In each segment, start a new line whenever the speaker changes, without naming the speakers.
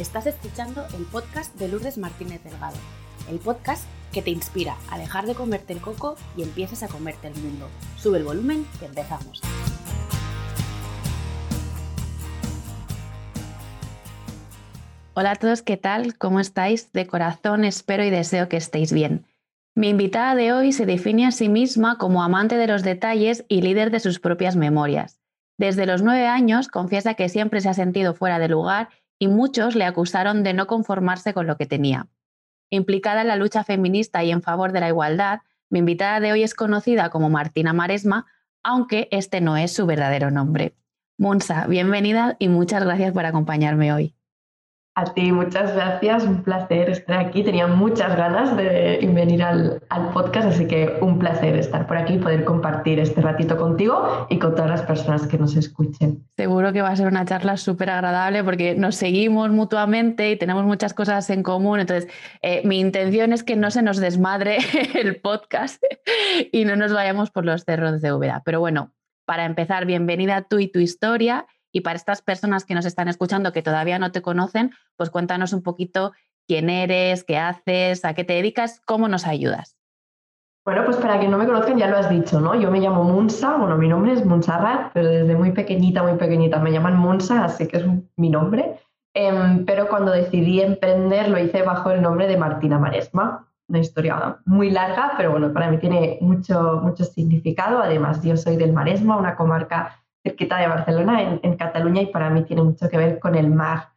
Estás escuchando el podcast de Lourdes Martínez Delgado, el podcast que te inspira a dejar de comerte el coco y empieces a comerte el mundo. Sube el volumen que empezamos. Hola a todos, ¿qué tal? ¿Cómo estáis? De corazón espero y deseo que estéis bien. Mi invitada de hoy se define a sí misma como amante de los detalles y líder de sus propias memorias. Desde los nueve años confiesa que siempre se ha sentido fuera de lugar y muchos le acusaron de no conformarse con lo que tenía. Implicada en la lucha feminista y en favor de la igualdad, mi invitada de hoy es conocida como Martina Maresma, aunque este no es su verdadero nombre. Munsa, bienvenida y muchas gracias por acompañarme hoy.
A ti, muchas gracias, un placer estar aquí. Tenía muchas ganas de venir al, podcast, así que un placer estar por aquí y poder compartir este ratito contigo y con todas las personas que nos escuchen.
Seguro que va a ser una charla súper agradable porque nos seguimos mutuamente y tenemos muchas cosas en común. Entonces, eh, mi intención es que no se nos desmadre el podcast y no nos vayamos por los cerros de Úbeda. Pero bueno, para empezar, bienvenida tú y tu historia y para estas personas que nos están escuchando que todavía no te conocen, pues cuéntanos un poquito quién eres, qué haces, a qué te dedicas, cómo nos ayudas.
Bueno, pues para quien no me conozcan ya lo has dicho, ¿no? Yo me llamo Munsa, bueno, mi nombre es Munsa pero desde muy pequeñita, muy pequeñita me llaman Munsa, así que es mi nombre. Em, pero cuando decidí emprender lo hice bajo el nombre de Martina Maresma, una historia muy larga, pero bueno, para mí tiene mucho, mucho significado. Además, yo soy del Maresma, una comarca cerquita de Barcelona, en, Cataluña, y para mí tiene mucho que ver con el mar,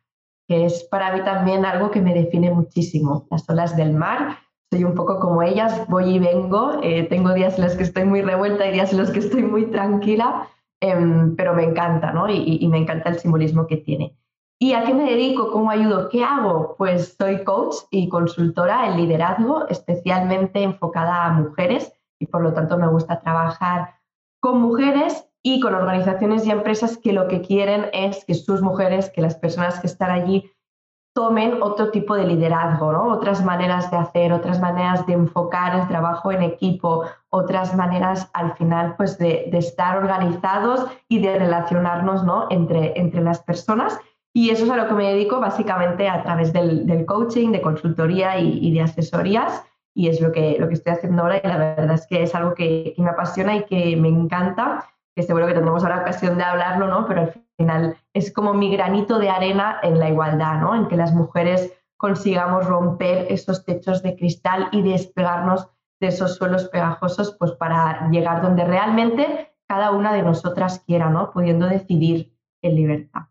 que es para mí también algo que me define muchísimo. Las olas del mar, soy un poco como ellas, voy y vengo, eh, tengo días en los que estoy muy revuelta y días en los que estoy muy tranquila, em, pero me encanta, ¿no? Y, y me encanta el simbolismo que tiene. ¿Y a qué me dedico? ¿Cómo ayudo? ¿Qué hago? Pues soy coach y consultora en liderazgo, especialmente enfocada a mujeres y por lo tanto me gusta trabajar con mujeres y con organizaciones y empresas que lo que quieren es que sus mujeres, que las personas que están allí tomen otro tipo de liderazgo, ¿no? otras maneras de hacer, otras maneras de enfocar el trabajo en equipo, otras maneras al final pues de, estar organizados y de relacionarnos ¿no? entre, entre las personas. Y eso es a lo que me dedico básicamente a través del, coaching, de consultoría y, de asesorías. Y es lo que, lo que estoy haciendo ahora y la verdad es que es algo que, que me apasiona y que me encanta que seguro que tendremos ahora ocasión de hablarlo, ¿no? Pero al final es como mi granito de arena en la igualdad, ¿no? En que las mujeres consigamos romper esos techos de cristal y despegarnos de esos suelos pegajosos, pues para llegar donde realmente cada una de nosotras quiera, ¿no? Pudiendo decidir en libertad.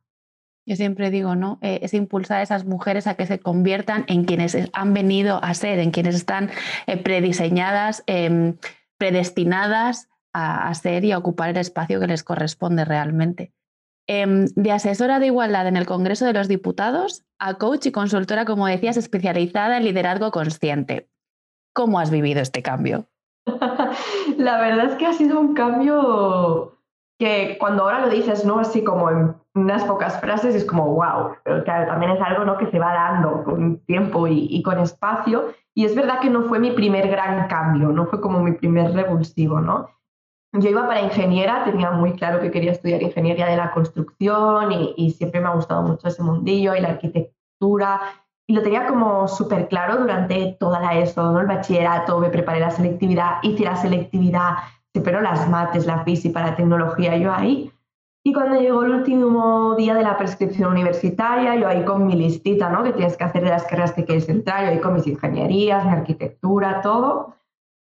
Yo siempre digo, ¿no? Eh, es impulsar a esas mujeres a que se conviertan en quienes han venido a ser, en quienes están eh, prediseñadas, em, predestinadas a, hacer y a ocupar el espacio que les corresponde realmente. Em, de asesora de igualdad en el Congreso de los Diputados a coach y consultora, como decías, especializada en liderazgo consciente. ¿Cómo has vivido este cambio?
La verdad es que ha sido un cambio que cuando ahora lo dices, ¿no? Así como en unas pocas frases, es como wow, pero también es algo ¿no? que se va dando con tiempo y, y, con espacio. Y es verdad que no fue mi primer gran cambio, no fue como mi primer revulsivo, ¿no? Yo iba para ingeniera, tenía muy claro que quería estudiar ingeniería de la construcción y, siempre me ha gustado mucho ese mundillo y la arquitectura. Y lo tenía como súper claro durante toda la ESO, ¿no? el bachillerato, me preparé la selectividad, hice la selectividad, pero las mates, la física, la tecnología, yo ahí. Y cuando llegó el último día de la prescripción universitaria, yo ahí con mi listita, ¿no? Que tienes que hacer de las carreras que quieres entrar, yo ahí con mis ingenierías, mi arquitectura, todo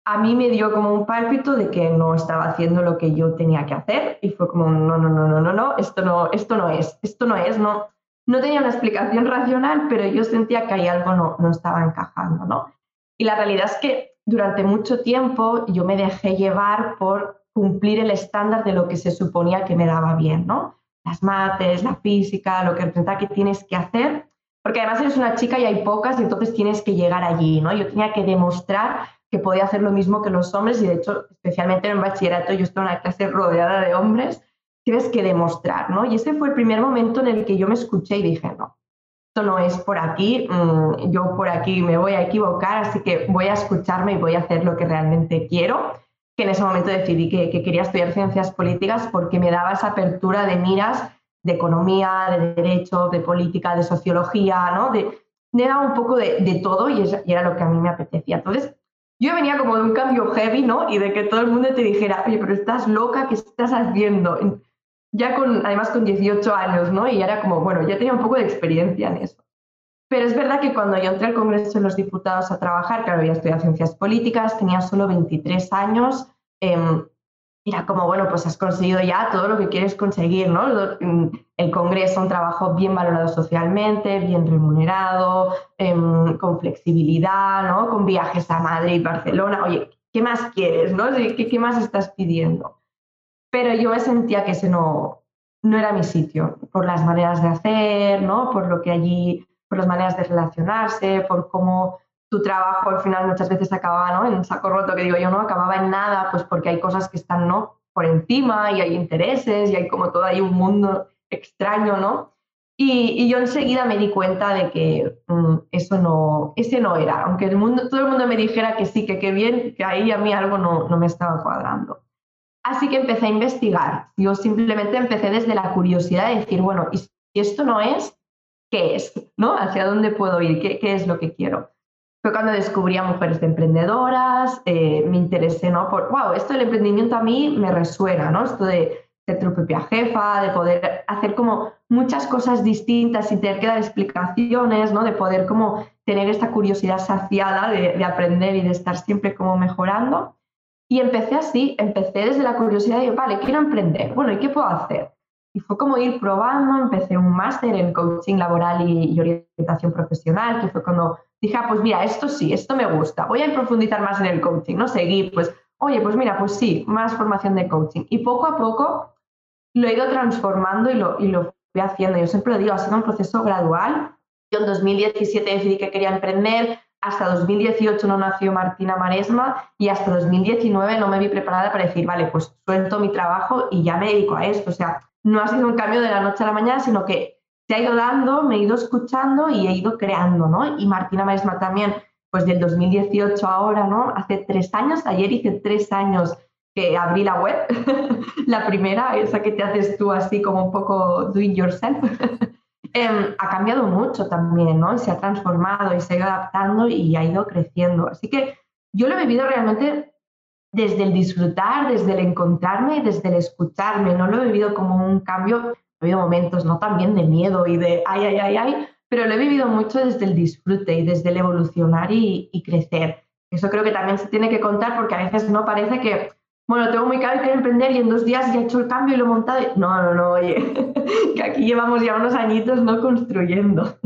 a mí me dio como un pálpito de que no estaba haciendo lo que yo tenía que hacer y fue como, no, no, no, no, no, no, esto no, esto no es, esto no es, no, no tenía una explicación racional, pero yo sentía que ahí algo no, no estaba encajando, ¿no? Y la realidad es que durante mucho tiempo yo me dejé llevar por cumplir el estándar de lo que se suponía que me daba bien, ¿no? Las mates, la física, lo que representa que tienes que hacer, porque además eres una chica y hay pocas y entonces tienes que llegar allí, ¿no? Yo tenía que demostrar que podía hacer lo mismo que los hombres y de hecho, especialmente en el bachillerato, yo estaba en una clase rodeada de hombres, tienes que demostrar, ¿no? Y ese fue el primer momento en el que yo me escuché y dije, no, esto no es por aquí, mm, yo por aquí me voy a equivocar, así que voy a escucharme y voy a hacer lo que realmente quiero. Que en ese momento decidí que, que quería estudiar ciencias políticas porque me daba esa apertura de miras economía, de derecho, de política, de sociología, ¿no? De, era un poco de, todo y, y, era lo que a mí me apetecía. Entonces, yo venía como de un cambio heavy, ¿no? Y de que todo el mundo te dijera, oye, pero estás loca, ¿qué estás haciendo? Ya con, además con 18 años, ¿no? Y era como, bueno, ya tenía un poco de experiencia en eso. Pero es verdad que cuando yo entré al Congreso de los Diputados a trabajar, claro, había estudiado ciencias políticas, tenía solo 23 años, eh, era como, bueno, pues has conseguido ya todo lo que quieres conseguir, ¿no? El Congreso, un trabajo bien valorado socialmente, bien remunerado, em, con flexibilidad, ¿no? Con viajes a Madrid, Barcelona. Oye, ¿qué más quieres, no? ¿Qué, qué más estás pidiendo? Pero yo me sentía que ese no, no era mi sitio, por las maneras de hacer, ¿no? Por lo que allí, por las maneras de relacionarse, por cómo tu trabajo al final muchas veces acababa ¿no? en saco roto, que digo yo, no acababa en nada, pues porque hay cosas que están ¿no? por encima y hay intereses y hay como todo ahí un mundo extraño, ¿no? Y, yo enseguida me di cuenta de que mm, eso no, ese no era, aunque el mundo, todo el mundo me dijera que sí, que qué bien, que ahí a mí algo no, no me estaba cuadrando. Así que empecé a investigar. Yo simplemente empecé desde la curiosidad de decir, bueno, y si esto no es, ¿qué es? ¿No? ¿Hacia dónde puedo ir? ¿Qué, qué es lo que quiero? Fue cuando descubrí a mujeres de emprendedoras, eh, me interesé, ¿no? Por, wow, esto del emprendimiento a mí me resuena, ¿no? Esto de ser tu propia jefa, de poder hacer como muchas cosas distintas sin tener que dar explicaciones, ¿no? De poder como tener esta curiosidad saciada de, de aprender y de estar siempre como mejorando. Y empecé así, empecé desde la curiosidad de, vale, quiero emprender, bueno, ¿y qué puedo hacer? Y fue como ir probando, empecé un máster en coaching laboral y, orientación profesional, que fue cuando dije, ah, pues mira, esto sí, esto me gusta, voy a profundizar más en el coaching, ¿no? Seguir, pues, oye, pues mira, pues sí, más formación de coaching. Y poco a poco lo he ido transformando y lo, y lo fui haciendo. Yo siempre lo digo, ha sido un proceso gradual. Yo en 2017 decidí que quería emprender, hasta 2018 no nació Martina Maresma y hasta 2019 no me vi preparada para decir, vale, pues suelto mi trabajo y ya me dedico a esto. O sea, no ha sido un cambio de la noche a la mañana, sino que se ha ido dando, me he ido escuchando y he ido creando, ¿no? Y Martina Maesma también, pues del 2018 ahora, ¿no? Hace tres años, ayer hice tres años que abrí la web, la primera, esa que te haces tú así como un poco do it yourself, em, ha cambiado mucho también, ¿no? Se ha transformado y se ha ido adaptando y ha ido creciendo. Así que yo lo he vivido realmente desde el disfrutar, desde el encontrarme, desde el escucharme. No lo he vivido como un cambio, he vivido momentos, ¿no? También de miedo y de ay, ay, ay, ay, pero lo he vivido mucho desde el disfrute y desde el evolucionar y, crecer. Eso creo que también se tiene que contar porque a veces no parece que, bueno, tengo muy claro que quiero emprender y en dos días ya he hecho el cambio y lo he montado. No, no, no, oye, que aquí llevamos ya unos añitos no construyendo.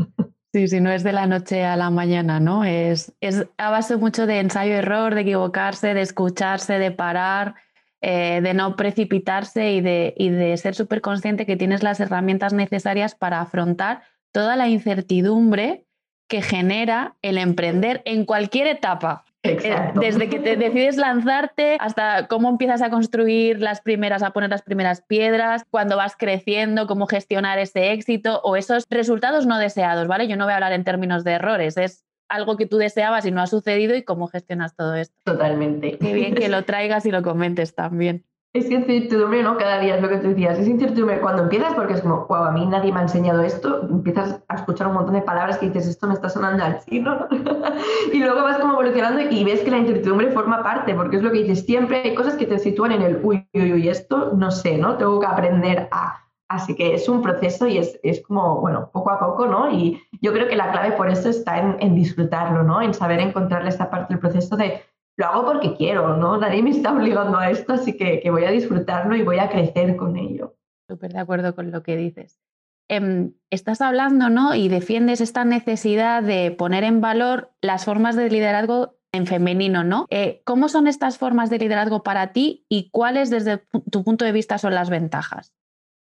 Sí, sí, no es de la noche a la mañana, ¿no? Es, es a base mucho de ensayo-error, de equivocarse, de escucharse, de parar, eh, de no precipitarse y de, y de ser súper consciente que tienes las herramientas necesarias para afrontar toda la incertidumbre que genera el emprender en cualquier etapa.
Eh,
desde que te decides lanzarte hasta cómo empiezas a construir las primeras, a poner las primeras piedras, cuando vas creciendo, cómo gestionar ese éxito o esos resultados no deseados, ¿vale? Yo no voy a hablar en términos de errores, es algo que tú deseabas y no ha sucedido y cómo gestionas todo esto.
Totalmente.
Qué bien que lo traigas y lo comentes también
es incertidumbre, ¿no? Cada día es lo que tú decías. Es incertidumbre cuando empiezas porque es como, wow, a mí nadie me ha enseñado esto. Empiezas a escuchar un montón de palabras que dices, esto me está sonando al chino, y luego vas como evolucionando y ves que la incertidumbre forma parte, porque es lo que dices, siempre hay cosas que te sitúan en el, uy, uy, uy, esto no sé, ¿no? Tengo que aprender a... Así que es un proceso y es, es como, bueno, poco a poco, ¿no? Y yo creo que la clave por eso está en, en disfrutarlo, ¿no? En saber encontrarle esta parte del proceso de lo hago porque quiero, ¿no? Nadie me está obligando a esto, así que, voy a disfrutarlo y voy a crecer con ello.
Súper de acuerdo con lo que dices. Em, estás hablando, ¿no? Y defiendes esta necesidad de poner en valor las formas de liderazgo en femenino, ¿no? Eh, ¿Cómo son estas formas de liderazgo para ti y cuáles desde tu punto de vista son las ventajas?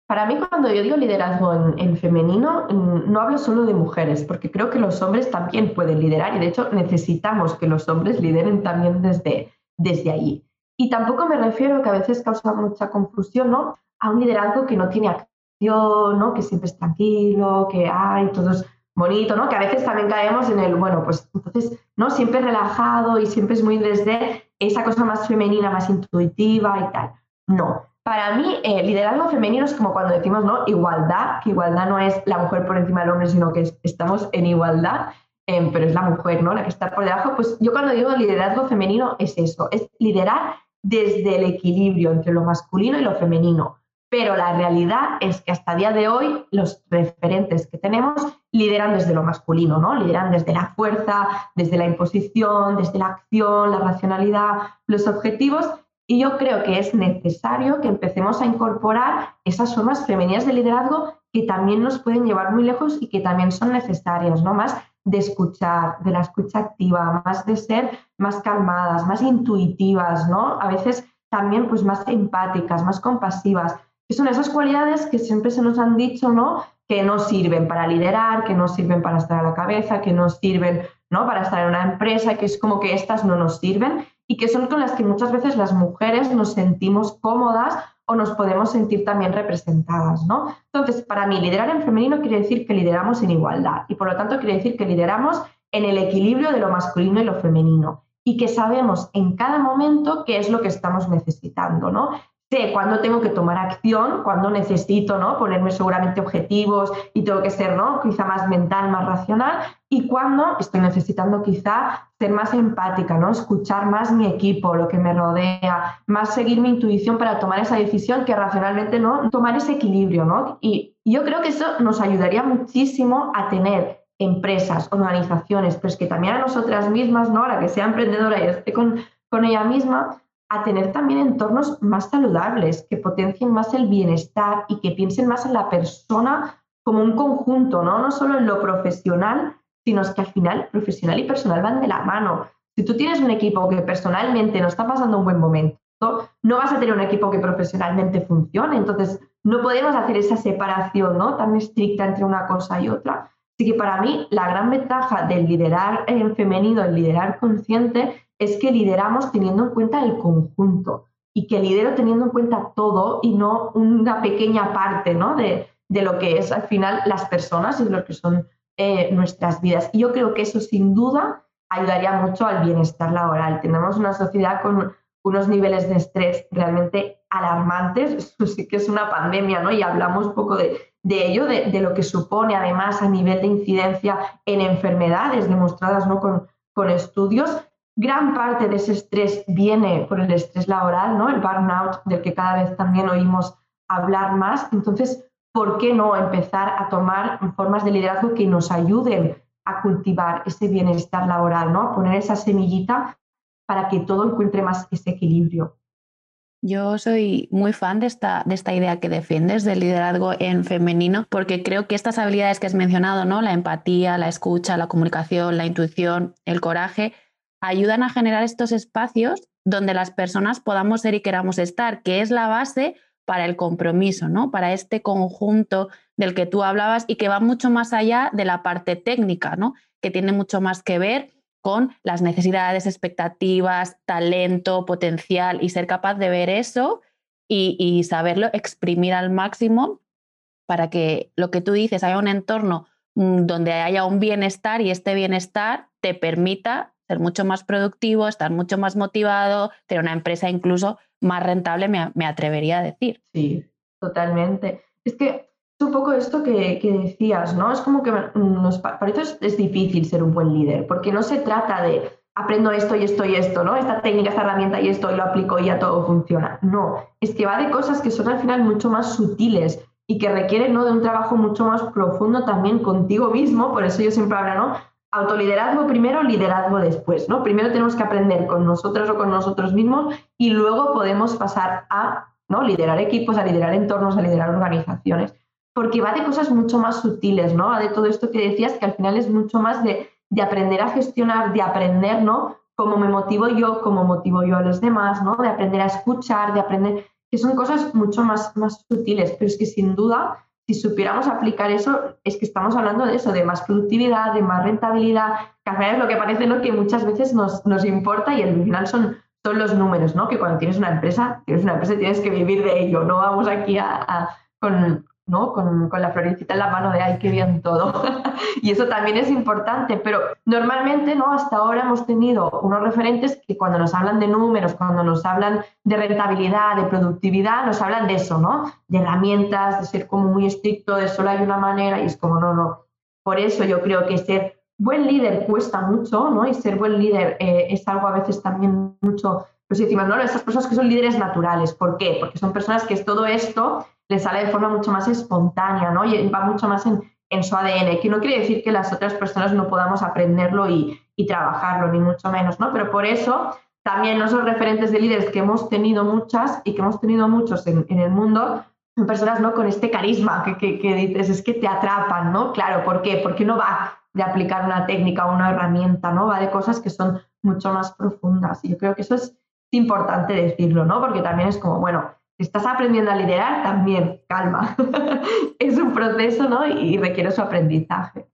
Para mí, cuando yo digo liderazgo en, femenino, no hablo solo de mujeres, porque creo que los hombres también pueden liderar y de hecho necesitamos que los hombres lideren también desde, desde allí. Y tampoco me refiero, que a veces causa mucha confusión, ¿no? A un liderazgo que no tiene acción, ¿no? Que siempre es tranquilo, que hay, todo es bonito, ¿no? Que a veces también caemos en el, bueno, pues entonces, ¿no? Siempre relajado y siempre es muy desde esa cosa más femenina, más intuitiva y tal. No, para mí, eh, liderazgo femenino es como cuando decimos, ¿no? Igualdad, que igualdad no es la mujer por encima del hombre, sino que estamos en igualdad, em, pero es la mujer, ¿no? La que está por debajo. Pues yo cuando digo liderazgo femenino es eso, es liderar desde el equilibrio entre lo masculino y lo femenino. Pero la realidad es que hasta día de hoy los referentes que tenemos lideran desde lo masculino, ¿no? Lideran desde la fuerza, desde la imposición, desde la acción, la racionalidad, los objetivos y yo creo que es necesario que empecemos a incorporar esas formas femeninas de liderazgo que también nos pueden llevar muy lejos y que también son necesarias, ¿no? Más de escuchar, de la escucha activa, más de ser más calmadas, más intuitivas, ¿no? A veces también pues más empáticas, más compasivas, que son esas cualidades que siempre se nos han dicho, ¿no? Que no sirven para liderar, que no sirven para estar a la cabeza, que no sirven, ¿no? Para estar en una empresa, que es como que estas no nos sirven y que son con las que muchas veces las mujeres nos sentimos cómodas o nos podemos sentir también representadas, ¿no? Entonces, para mí, liderar en femenino quiere decir que lideramos en igualdad y por lo tanto quiere decir que lideramos en el equilibrio de lo masculino y lo femenino y que sabemos en cada momento qué es lo que estamos necesitando, ¿no? Sé cuándo tengo que tomar acción, cuándo necesito ¿no? ponerme seguramente objetivos y tengo que ser ¿no? quizá más mental, más racional, y cuándo estoy necesitando quizá ser más empática, ¿no? escuchar más mi equipo, lo que me rodea, más seguir mi intuición para tomar esa decisión que racionalmente no tomar ese equilibrio. ¿no? Y yo creo que eso nos ayudaría muchísimo a tener empresas, organizaciones, pero es que también a nosotras mismas, ¿no? a la que sea emprendedora y esté con, con ella misma, a tener también entornos más saludables, que potencien más el bienestar y que piensen más en la persona como un conjunto, ¿no? No solo en lo profesional, sino que al final profesional y personal van de la mano. Si tú tienes un equipo que personalmente no está pasando un buen momento, no vas a tener un equipo que profesionalmente funcione. Entonces, no podemos hacer esa separación ¿no? tan estricta entre una cosa y otra. Así que para mí, la gran ventaja del liderar en femenino, el liderar consciente, es que lideramos teniendo en cuenta el conjunto y que lidero teniendo en cuenta todo y no una pequeña parte ¿no? de, lo que es al final las personas y lo que son eh, nuestras vidas. Y yo creo que eso sin duda ayudaría mucho al bienestar laboral. Tenemos una sociedad con unos niveles de estrés realmente alarmantes, eso sí que es una pandemia, ¿no? Y hablamos un poco de, ello, de, lo que supone además a nivel de incidencia en enfermedades demostradas ¿no? con, con estudios, Gran parte de ese estrés viene por el estrés laboral, ¿no? el burnout, del que cada vez también oímos hablar más. Entonces, ¿por qué no empezar a tomar formas de liderazgo que nos ayuden a cultivar ese bienestar laboral, ¿no? a poner esa semillita para que todo encuentre más ese equilibrio?
Yo soy muy fan de esta, de esta idea que defiendes del liderazgo en femenino, porque creo que estas habilidades que has mencionado, ¿no? La empatía, la escucha, la comunicación, la intuición, el coraje, ayudan a generar estos espacios donde las personas podamos ser y queramos estar, que es la base para el compromiso, ¿no? Para este conjunto del que tú hablabas y que va mucho más allá de la parte técnica, ¿no? Que tiene mucho más que ver con las necesidades, expectativas, talento, potencial y ser capaz de ver eso y, y saberlo exprimir al máximo para que lo que tú dices haya un entorno mm, donde haya un bienestar y este bienestar te permita ser mucho más productivo, estar mucho más motivado, tener una empresa incluso más rentable, me, atrevería a decir.
Sí, totalmente. Es que es un poco esto que, decías, ¿no? Es como que nos, para eso es, difícil ser un buen líder, porque no se trata de aprendo esto y esto y esto, ¿no? Esta técnica, esta herramienta y esto y lo aplico y ya todo funciona. No, es que va de cosas que son al final mucho más sutiles y que requieren ¿no? de un trabajo mucho más profundo también contigo mismo, por eso yo siempre hablo, ¿no? Autoliderazgo primero, liderazgo después, ¿no? Primero tenemos que aprender con nosotros o con nosotros mismos y luego podemos pasar a ¿no? liderar equipos, a liderar entornos, a liderar organizaciones, porque va de cosas mucho más sutiles, ¿no? Va de todo esto que decías, que al final es mucho más de, de aprender a gestionar, de aprender, ¿no? Cómo me motivo yo, cómo motivo yo a los demás, ¿no? De aprender a escuchar, de aprender, que son cosas mucho más, más sutiles, pero es que sin duda si supiéramos aplicar eso, es que estamos hablando de eso, de más productividad, de más rentabilidad, que al final es lo que parece ¿no? que muchas veces nos, nos importa y al final son, son los números, ¿no? que cuando tienes una empresa, tienes una empresa tienes que vivir de ello, no vamos aquí a, ¿no? Con, con, la florecita en la mano de, ay, qué bien todo. y eso también es importante, pero normalmente, ¿no? Hasta ahora hemos tenido unos referentes que cuando nos hablan de números, cuando nos hablan de rentabilidad, de productividad, nos hablan de eso, ¿no? De herramientas, de ser como muy estricto, de solo hay una manera, y es como, no, no. Por eso yo creo que ser buen líder cuesta mucho, ¿no? Y ser buen líder eh, es algo a veces también mucho pues decimos, no, esas personas que son líderes naturales. ¿Por qué? Porque son personas que todo esto les sale de forma mucho más espontánea, ¿no? Y va mucho más en, en su ADN, que no quiere decir que las otras personas no podamos aprenderlo y, y trabajarlo, ni mucho menos, ¿no? Pero por eso también son referentes de líderes que hemos tenido muchas y que hemos tenido muchos en, en el mundo, son personas ¿no? con este carisma que, que, que, dices, es que te atrapan, ¿no? Claro, ¿por qué? Porque no va de aplicar una técnica o una herramienta, ¿no? Va de cosas que son mucho más profundas. Y yo creo que eso es importante decirlo, ¿no? Porque también es como, bueno, estás aprendiendo a liderar, también calma. es un proceso, ¿no? Y requiere su aprendizaje.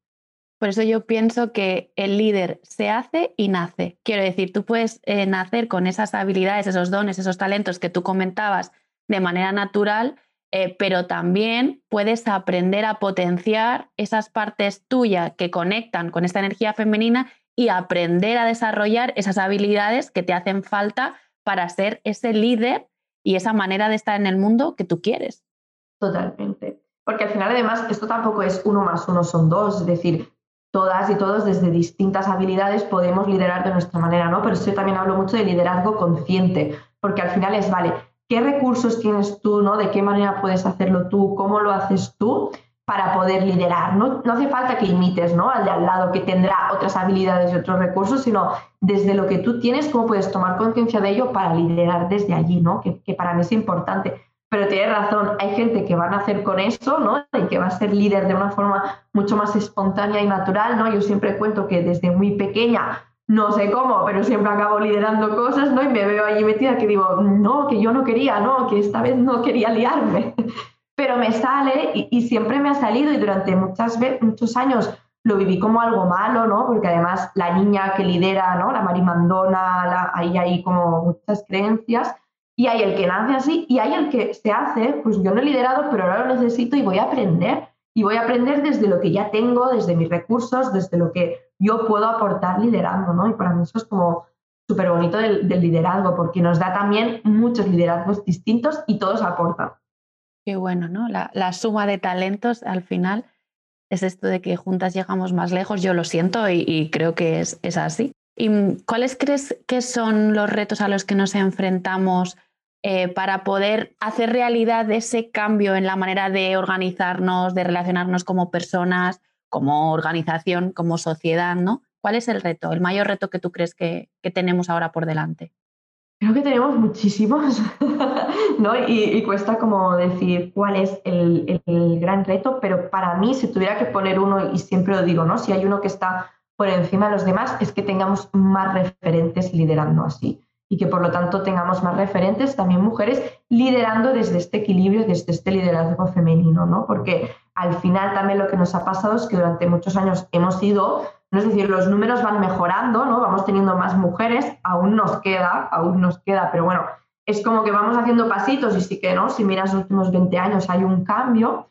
Por eso yo pienso que el líder se hace y nace. Quiero decir, tú puedes eh, nacer con esas habilidades, esos dones, esos talentos que tú comentabas de manera natural, eh, pero también puedes aprender a potenciar esas partes tuyas que conectan con esta energía femenina y aprender a desarrollar esas habilidades que te hacen falta para ser ese líder y esa manera de estar en el mundo que tú quieres.
Totalmente. Porque al final, además, esto tampoco es uno más uno son dos, es decir, todas y todos desde distintas habilidades podemos liderar de nuestra manera, ¿no? Pero yo también hablo mucho de liderazgo consciente, porque al final es, vale, ¿qué recursos tienes tú, ¿no? ¿De qué manera puedes hacerlo tú? ¿Cómo lo haces tú? Para poder liderar. No, hace falta que imites ¿no? al de al lado que tendrá otras habilidades y otros recursos, sino desde lo que tú tienes, cómo puedes tomar conciencia de ello para liderar desde allí, ¿no? que, que, para mí es importante. Pero tienes razón, hay gente que va a nacer con eso ¿no? y que va a ser líder de una forma mucho más espontánea y natural. ¿no? Yo siempre cuento que desde muy pequeña, no sé cómo, pero siempre acabo liderando cosas ¿no? y me veo allí metida que digo, no, que yo no quería, no, que esta vez no quería liarme pero me sale y, siempre me ha salido y durante muchas muchos años lo viví como algo malo, ¿no? Porque además la niña que lidera, ¿no? La marimandona, la, ahí hay como muchas creencias y hay el que nace así y hay el que se hace, pues yo no he liderado, pero ahora lo necesito y voy a aprender. Y voy a aprender desde lo que ya tengo, desde mis recursos, desde lo que yo puedo aportar liderando, ¿no? Y para mí eso es como súper bonito del, del liderazgo, porque nos da también muchos liderazgos distintos y todos aportan.
Qué bueno, ¿no? La, suma de talentos al final es esto de que juntas llegamos más lejos. Yo lo siento y, creo que es, es, así. ¿Y mm, cuáles crees que son los retos a los que nos enfrentamos eh, para poder hacer realidad ese cambio en la manera de organizarnos, de relacionarnos como personas, como organización, como sociedad, ¿no? ¿Cuál es el reto, el mayor reto que tú crees que tenemos ahora por delante?
Creo que tenemos muchísimos, ¿no? Y, cuesta como decir cuál es el, el, gran reto, pero para mí, si tuviera que poner uno, y siempre lo digo, ¿no? Si hay uno que está por encima de los demás, es que tengamos más referentes liderando así y que por lo tanto tengamos más referentes, también mujeres, liderando desde este equilibrio, desde este liderazgo femenino, ¿no? Porque al final también lo que nos ha pasado es que durante muchos años hemos ido es decir, los números van mejorando, ¿no? Vamos teniendo más mujeres, aún nos queda, aún nos queda, pero bueno, es como que vamos haciendo pasitos y sí que, ¿no? Si miras los últimos 20 años hay un cambio,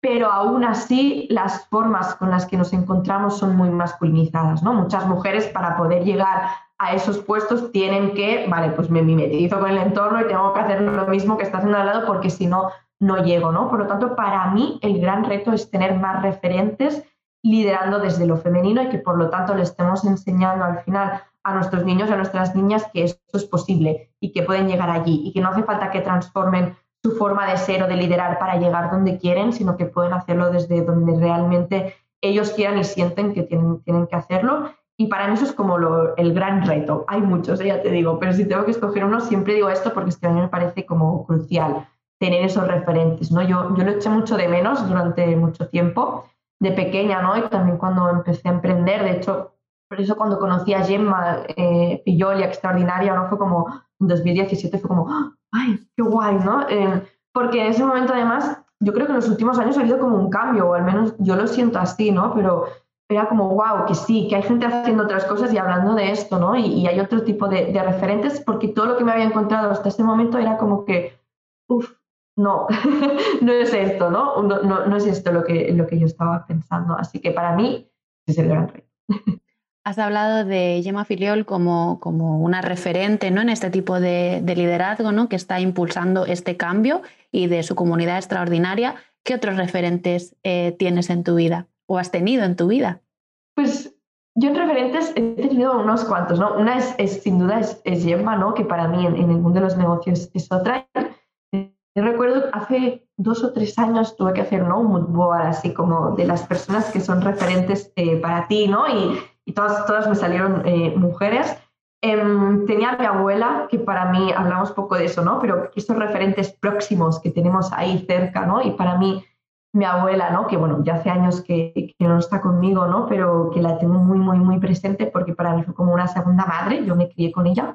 pero aún así las formas con las que nos encontramos son muy masculinizadas, ¿no? Muchas mujeres para poder llegar a esos puestos tienen que, vale, pues me mimetizo con el entorno y tengo que hacer lo mismo que está haciendo al lado porque si no, no llego, ¿no? Por lo tanto, para mí el gran reto es tener más referentes liderando desde lo femenino y que por lo tanto le estemos enseñando al final a nuestros niños y a nuestras niñas que esto es posible y que pueden llegar allí y que no hace falta que transformen su forma de ser o de liderar para llegar donde quieren, sino que pueden hacerlo desde donde realmente ellos quieran y sienten que tienen, tienen que hacerlo. Y para mí eso es como el gran reto. Hay muchos, ya te digo, pero si tengo que escoger uno, siempre digo esto porque es que a mí me parece como crucial tener esos referentes. ¿no? Yo, yo lo eché mucho de menos durante mucho tiempo de pequeña, ¿no? Y también cuando empecé a emprender, de hecho, por eso cuando conocí a Gemma eh, Extraordinaria, ¿no? Fue como, en 2017 fue como, ¡ay, qué guay, ¿no? Eh, porque en ese momento además, yo creo que en los últimos años ha habido como un cambio, o al menos yo lo siento así, ¿no? Pero era como, wow, que sí, que hay gente haciendo otras cosas y hablando de esto, ¿no? Y, y hay otro tipo de, de, referentes, porque todo lo que me había encontrado hasta ese momento era como que, uff, no, no es esto, ¿no? No, no, es esto lo que, lo que yo estaba pensando. Así que para mí es el gran reto.
Has hablado de Gemma Filiol como, como una referente ¿no? en este tipo de, liderazgo ¿no? que está impulsando este cambio y de su comunidad extraordinaria. ¿Qué otros referentes eh, tienes en tu vida o has tenido en tu vida?
Pues yo en referentes he tenido unos cuantos, ¿no? Una es, sin duda es, Gemma, ¿no? Que para mí en, el mundo de los negocios es otra. Yo recuerdo hace dos o tres años tuve que hacer ¿no? un mood board así como de las personas que son referentes eh, para ti, ¿no? Y, y todas, todas me salieron eh, mujeres. Em, tenía a mi abuela, que para mí hablamos poco de eso, ¿no? Pero estos referentes próximos que tenemos ahí cerca, ¿no? Y para mí, mi abuela, ¿no? Que bueno, ya hace años que, que, no está conmigo, ¿no? Pero que la tengo muy, muy, muy presente porque para mí fue como una segunda madre, yo me crié con ella.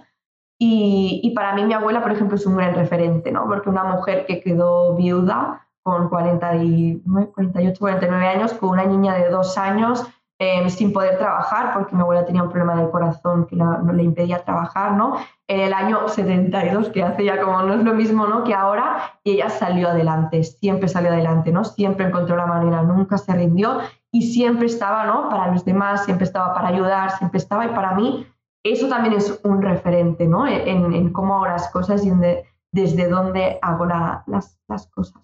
Y, y para mí mi abuela, por ejemplo, es un gran referente, ¿no? Porque una mujer que quedó viuda con 49, 48, 49 años, con una niña de dos años, Em, sin poder trabajar porque mi abuela tenía un problema del corazón que no le impedía trabajar, ¿no? En el año 72, que hace ya como no es lo mismo, ¿no? Que ahora, y ella salió adelante, siempre salió adelante, ¿no? Siempre encontró la manera, nunca se rindió y siempre estaba, ¿no? Para los demás, siempre estaba para ayudar, siempre estaba y para mí eso también es un referente, ¿no? En, cómo hago las cosas y desde dónde hago las, las cosas.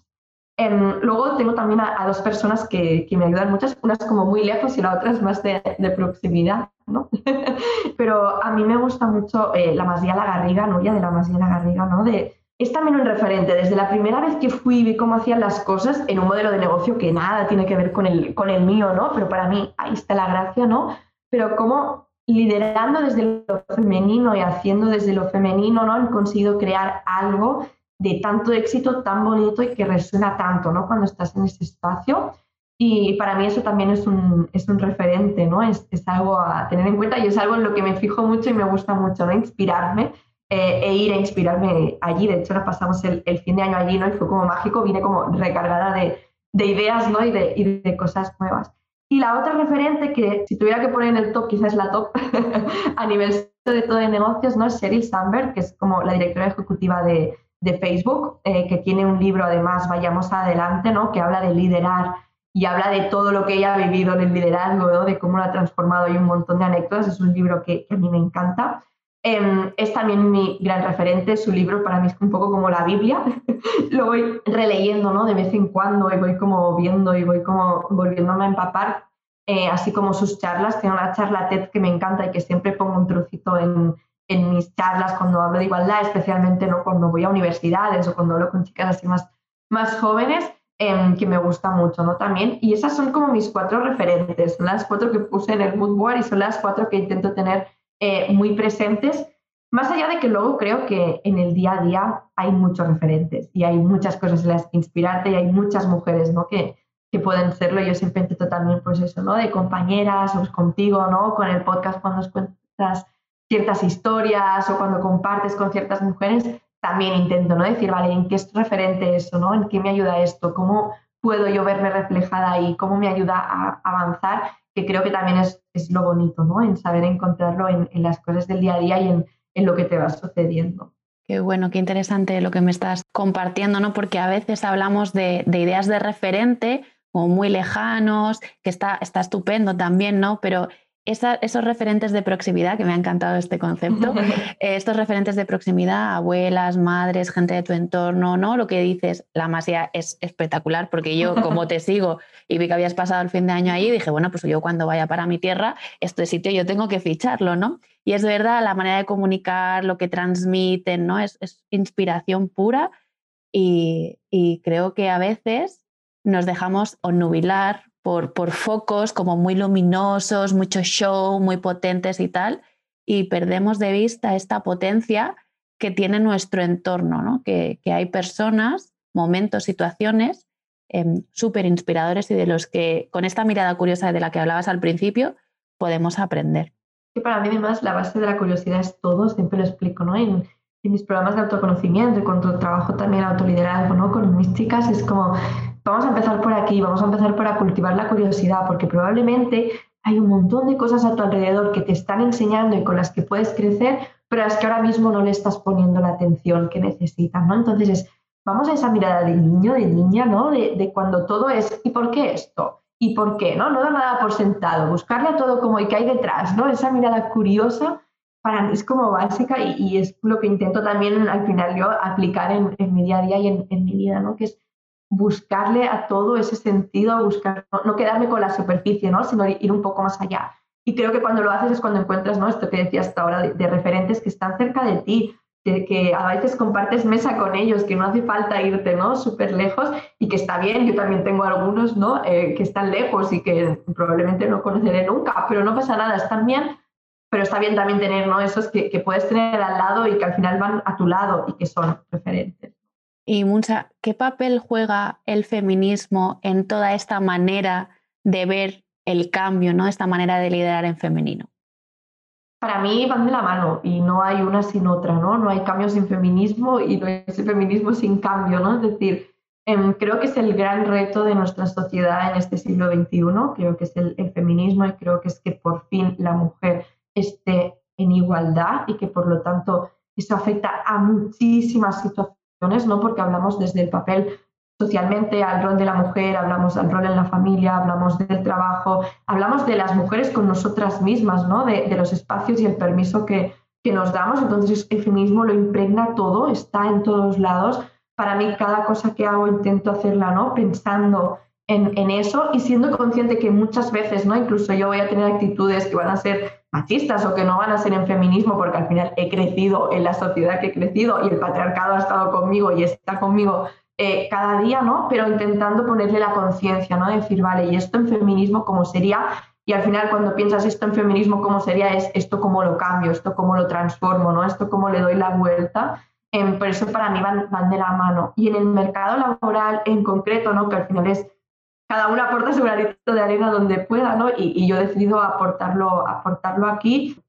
Em, luego tengo también a, dos personas que, me ayudan muchas, una es como muy lejos y la otra es más de, proximidad, ¿no? Pero a mí me gusta mucho eh, la Masía La Garriga, Nuria de la Masía La Garriga, ¿no? De, es también un referente. Desde la primera vez que fui y vi cómo hacían las cosas en un modelo de negocio que nada tiene que ver con el, con el mío, ¿no? Pero para mí ahí está la gracia, ¿no? Pero cómo liderando desde lo femenino y haciendo desde lo femenino, ¿no? Han conseguido crear algo de tanto éxito tan bonito y que resuena tanto ¿no? cuando estás en ese espacio. Y para mí eso también es un, es un referente, ¿no? Es, es, algo a tener en cuenta y es algo en lo que me fijo mucho y me gusta mucho, ¿no? Inspirarme eh, e ir a inspirarme allí. De hecho, ahora pasamos el, el, fin de año allí, ¿no? Y fue como mágico, vine como recargada de, de ideas, ¿no? Y de, y de cosas nuevas. Y la otra referente que si tuviera que poner en el top, quizás es la top a nivel de todo de negocios, ¿no? Es Sheryl Sandberg, que es como la directora ejecutiva de, de Facebook, eh, que tiene un libro además, Vayamos Adelante, ¿no? que habla de liderar y habla de todo lo que ella ha vivido en el liderazgo, de cómo lo ha transformado y un montón de anécdotas. Es un libro que, a mí me encanta. Em, es también mi gran referente, su libro para mí es un poco como la Biblia. lo voy releyendo ¿no? de vez en cuando y voy como viendo y voy como volviéndome a empapar. Eh, así como sus charlas, tiene una charla TED que me encanta y que siempre pongo un trocito en, en mis charlas cuando hablo de igualdad, especialmente ¿no? cuando voy a universidades o cuando hablo con chicas así más, más jóvenes, em, que me gusta mucho ¿no? también. Y esas son como mis cuatro referentes, son las cuatro que puse en el mood board y son las cuatro que intento tener eh, muy presentes. Más allá de que luego creo que en el día a día hay muchos referentes y hay muchas cosas en las que inspirarte y hay muchas mujeres ¿no? que, que pueden serlo. Yo siempre intento también, pues eso, ¿no? De compañeras, o contigo, ¿no? Con el podcast cuando cuentas ciertas historias o cuando compartes con ciertas mujeres, también intento ¿no? decir, vale, ¿en qué es referente eso? ¿no? ¿En qué me ayuda esto? ¿Cómo puedo yo verme reflejada ahí? ¿Cómo me ayuda a avanzar? Que creo que también es, es lo bonito, ¿no? En saber encontrarlo en, en, las cosas del día a día y en, en lo que te va sucediendo.
Qué bueno, qué interesante lo que me estás compartiendo, ¿no? Porque a veces hablamos de, de ideas de referente como muy lejanos, que está, está estupendo también, ¿no? Pero esos referentes de proximidad, que me ha encantado este concepto, eh, estos referentes de proximidad, abuelas, madres, gente de tu entorno, ¿no? Lo que dices, la masía es espectacular, porque yo como te sigo y vi que habías pasado el fin de año ahí, dije, bueno, pues yo cuando vaya para mi tierra, este sitio yo tengo que ficharlo, ¿no? Y es verdad, la manera de comunicar, lo que transmiten, ¿no? Es, inspiración pura y, y creo que a veces nos dejamos onnubilar por, por focos como muy luminosos, mucho show, muy potentes y tal, y perdemos de vista esta potencia que tiene nuestro entorno, ¿no? que, que hay personas, momentos, situaciones em, súper inspiradores y de los que con esta mirada curiosa de la que hablabas al principio podemos aprender.
Y para mí además la base de la curiosidad es todo, siempre lo explico ¿no? en, en mis programas de autoconocimiento y cuando trabajo también autoliderazgo ¿no? con mis chicas, es como vamos a empezar por aquí, vamos a empezar para cultivar la curiosidad, porque probablemente hay un montón de cosas a tu alrededor que te están enseñando y con las que puedes crecer, pero las que ahora mismo no le estás poniendo la atención que necesitas, ¿no? Entonces es, vamos a esa mirada de niño, de niña, ¿no? De, de cuando todo es, ¿y por qué esto? ¿Y por qué? ¿no? no da nada por sentado, buscarle a todo como y qué hay detrás, ¿no? Esa mirada curiosa para mí es como básica y, es lo que intento también al final yo aplicar en, mi día a día y en, mi vida, ¿no? Que es buscarle a todo ese sentido, buscar, no, quedarme con la superficie, ¿no? Sino ir un poco más allá. Y creo que cuando lo haces es cuando encuentras, ¿no? Esto que decía hasta ahora de referentes que están cerca de ti, que, a veces compartes mesa con ellos, que no hace falta irte ¿no? súper lejos y que está bien, yo también tengo algunos ¿no? Eh, que están lejos y que probablemente no conoceré nunca, pero no pasa nada, están bien, pero está bien también tener ¿no? esos que, que puedes tener al lado y que al final van a tu lado y que son referentes.
Y Muncha, ¿qué papel juega el feminismo en toda esta manera de ver el cambio, ¿no? esta manera de liderar en femenino?
para mí van de la mano y no hay una sin otra, ¿no? No hay cambio sin feminismo y no hay feminismo sin cambio, ¿no? Es decir, em, creo que es el gran reto de nuestra sociedad en este siglo XXI, creo que es el, feminismo y creo que es que por fin la mujer esté en igualdad y que por lo tanto eso afecta a muchísimas situaciones, ¿no? Porque hablamos desde el papel socialmente al rol de la mujer, hablamos del rol en la familia, hablamos del trabajo, hablamos de las mujeres con nosotras mismas, ¿no? de, los espacios y el permiso que, que, nos damos. Entonces el feminismo lo impregna todo, está en todos lados. Para mí cada cosa que hago intento hacerla ¿no? pensando en, eso y siendo consciente que muchas veces, ¿no? incluso yo voy a tener actitudes que van a ser machistas o que no van a ser en feminismo porque al final he crecido en la sociedad que he crecido y el patriarcado ha estado conmigo y está conmigo eh, cada día, ¿no? Pero intentando ponerle la conciencia, ¿no? decir, vale, ¿y esto en feminismo cómo sería? Y al final cuando piensas esto en feminismo cómo sería, es esto cómo lo cambio, esto cómo lo transformo, ¿no? Esto cómo le doy la vuelta. Eh, por eso para mí van, van de la mano. Y en el mercado laboral en concreto, ¿no? Que al final es cada uno aporta su granito de arena donde pueda, ¿no? Y, yo he decidido aportarlo, aportarlo aquí.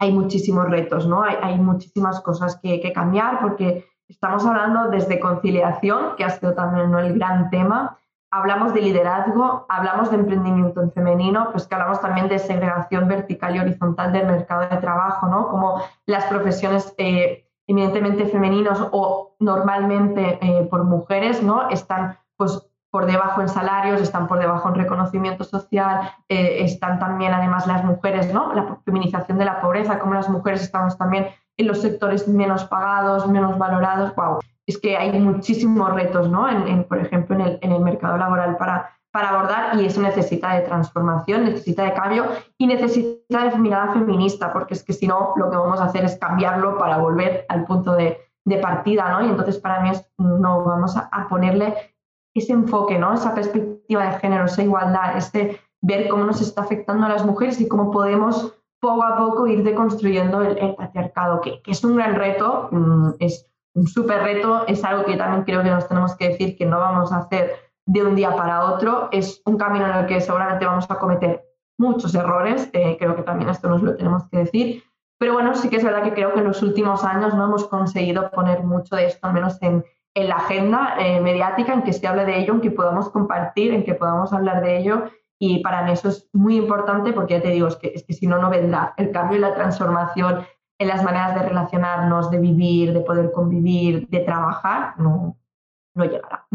Hay muchísimos retos, ¿no? Hay, hay muchísimas cosas que, que, cambiar porque Estamos hablando desde conciliación, que ha sido también el gran tema. Hablamos de liderazgo, hablamos de emprendimiento en femenino, pues que hablamos también de segregación vertical y horizontal del mercado de trabajo, ¿no? Como las profesiones eh, eminentemente femeninos o normalmente eh, por mujeres, ¿no? Están pues por debajo en salarios, están por debajo en reconocimiento social, eh, están también además las mujeres, ¿no? La feminización de la pobreza, como las mujeres estamos también en los sectores menos pagados, menos valorados. Wow, es que hay muchísimos retos, ¿no? En, por ejemplo, en el, en el, mercado laboral para, para abordar y eso necesita de transformación, necesita de cambio y necesita de mirada feminista, porque es que si no, lo que vamos a hacer es cambiarlo para volver al punto de, de partida, ¿no? Y entonces para mí es, no, vamos a, a, ponerle ese enfoque, ¿no? Esa perspectiva de género, esa igualdad, este ver cómo nos está afectando a las mujeres y cómo podemos poco a poco ir deconstruyendo el, patriarcado, que, es un gran reto, mm, es un súper reto, es algo que también creo que nos tenemos que decir que no vamos a hacer de un día para otro, es un camino en el que seguramente vamos a cometer muchos errores, eh, creo que también esto nos lo tenemos que decir, pero bueno, sí que es verdad que creo que en los últimos años no hemos conseguido poner mucho de esto, al menos en, en la agenda eh, mediática, en que se hable de ello, en que podamos compartir, en que podamos hablar de ello y para mí eso es muy importante porque ya te digo, es que, es que si no, no vendrá el cambio y la transformación en las maneras de relacionarnos, de vivir, de poder convivir, de trabajar, no, no llegará.